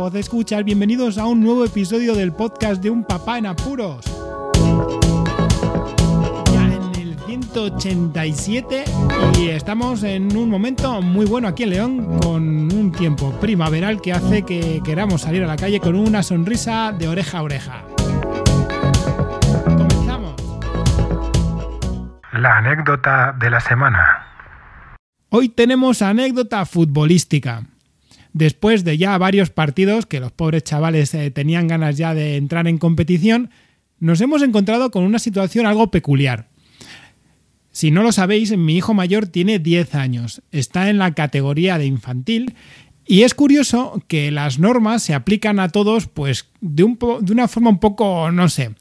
pod escuchas, bienvenidos a un nuevo episodio del podcast de Un Papá en Apuros. Ya en el 187 y estamos en un momento muy bueno aquí en León con un tiempo primaveral que hace que queramos salir a la calle con una sonrisa de oreja a oreja. Comenzamos. La anécdota de la semana. Hoy tenemos anécdota futbolística. Después de ya varios partidos que los pobres chavales eh, tenían ganas ya de entrar en competición, nos hemos encontrado con una situación algo peculiar. Si no lo sabéis, mi hijo mayor tiene 10 años, está en la categoría de infantil y es curioso que las normas se aplican a todos pues de, un de una forma un poco, no sé,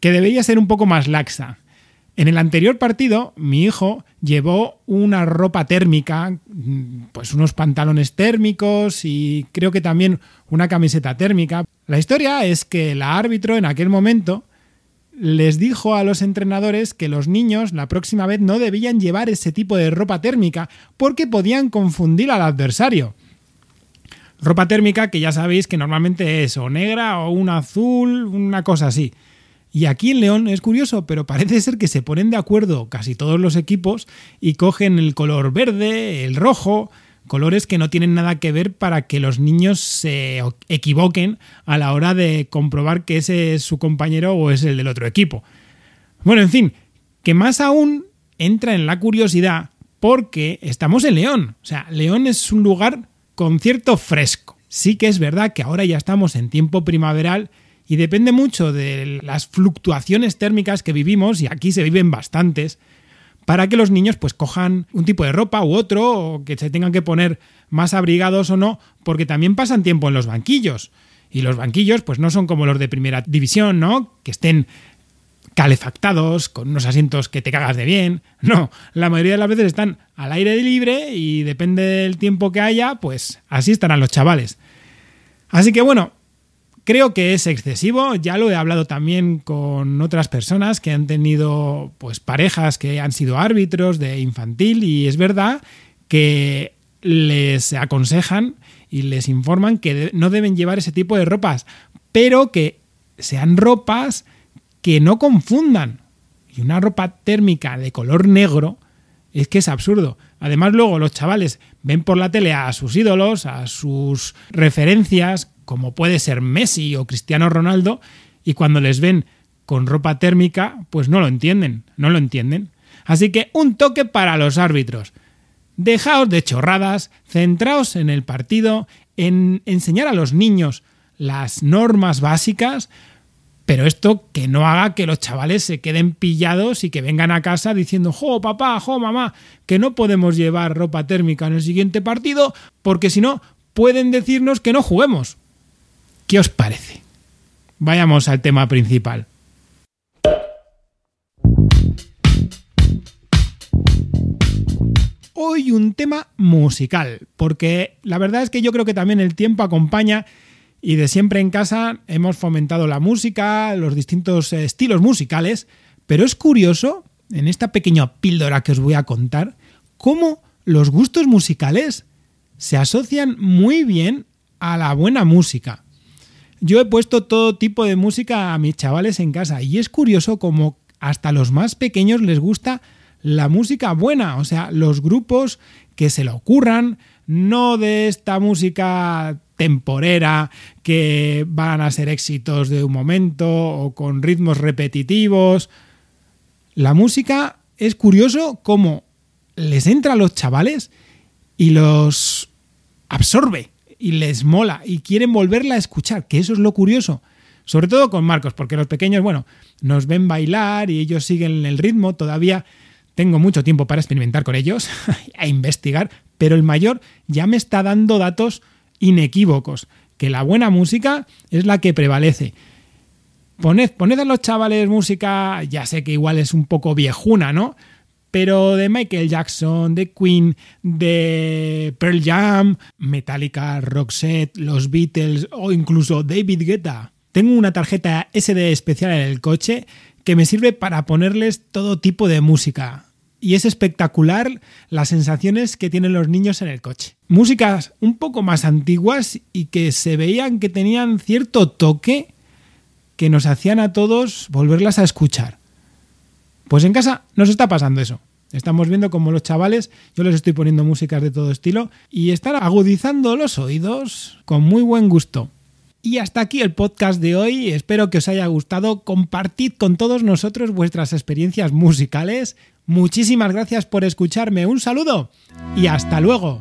que debería ser un poco más laxa. En el anterior partido, mi hijo llevó una ropa térmica, pues unos pantalones térmicos y creo que también una camiseta térmica. La historia es que el árbitro en aquel momento les dijo a los entrenadores que los niños la próxima vez no debían llevar ese tipo de ropa térmica porque podían confundir al adversario. Ropa térmica que ya sabéis que normalmente es o negra o un azul, una cosa así. Y aquí en León es curioso, pero parece ser que se ponen de acuerdo casi todos los equipos y cogen el color verde, el rojo, colores que no tienen nada que ver para que los niños se equivoquen a la hora de comprobar que ese es su compañero o es el del otro equipo. Bueno, en fin, que más aún entra en la curiosidad porque estamos en León. O sea, León es un lugar con cierto fresco. Sí que es verdad que ahora ya estamos en tiempo primaveral y depende mucho de las fluctuaciones térmicas que vivimos, y aquí se viven bastantes, para que los niños pues cojan un tipo de ropa u otro, o que se tengan que poner más abrigados o no, porque también pasan tiempo en los banquillos. Y los banquillos pues no son como los de primera división, ¿no? Que estén calefactados, con unos asientos que te cagas de bien. No, la mayoría de las veces están al aire libre y depende del tiempo que haya, pues así estarán los chavales. Así que bueno, Creo que es excesivo, ya lo he hablado también con otras personas que han tenido pues parejas que han sido árbitros de infantil y es verdad que les aconsejan y les informan que no deben llevar ese tipo de ropas, pero que sean ropas que no confundan. Y una ropa térmica de color negro es que es absurdo. Además luego los chavales ven por la tele a sus ídolos, a sus referencias como puede ser Messi o Cristiano Ronaldo, y cuando les ven con ropa térmica, pues no lo entienden, no lo entienden. Así que un toque para los árbitros. Dejaos de chorradas, centraos en el partido, en enseñar a los niños las normas básicas, pero esto que no haga que los chavales se queden pillados y que vengan a casa diciendo, jo, papá, jo, mamá, que no podemos llevar ropa térmica en el siguiente partido, porque si no, pueden decirnos que no juguemos. ¿Qué os parece? Vayamos al tema principal. Hoy un tema musical, porque la verdad es que yo creo que también el tiempo acompaña y de siempre en casa hemos fomentado la música, los distintos estilos musicales, pero es curioso, en esta pequeña píldora que os voy a contar, cómo los gustos musicales se asocian muy bien a la buena música. Yo he puesto todo tipo de música a mis chavales en casa y es curioso como hasta los más pequeños les gusta la música buena, o sea, los grupos que se le ocurran, no de esta música temporera que van a ser éxitos de un momento o con ritmos repetitivos. La música es curioso cómo les entra a los chavales y los absorbe y les mola y quieren volverla a escuchar, que eso es lo curioso. Sobre todo con Marcos, porque los pequeños, bueno, nos ven bailar y ellos siguen el ritmo, todavía tengo mucho tiempo para experimentar con ellos, a investigar, pero el mayor ya me está dando datos inequívocos, que la buena música es la que prevalece. Poned, poned a los chavales música, ya sé que igual es un poco viejuna, ¿no? Pero de Michael Jackson, de Queen, de Pearl Jam, Metallica, Roxette, los Beatles o incluso David Guetta. Tengo una tarjeta SD especial en el coche que me sirve para ponerles todo tipo de música. y es espectacular las sensaciones que tienen los niños en el coche. Músicas un poco más antiguas y que se veían que tenían cierto toque que nos hacían a todos volverlas a escuchar. Pues en casa nos está pasando eso. Estamos viendo como los chavales, yo les estoy poniendo músicas de todo estilo y están agudizando los oídos con muy buen gusto. Y hasta aquí el podcast de hoy. Espero que os haya gustado. Compartid con todos nosotros vuestras experiencias musicales. Muchísimas gracias por escucharme. Un saludo y hasta luego.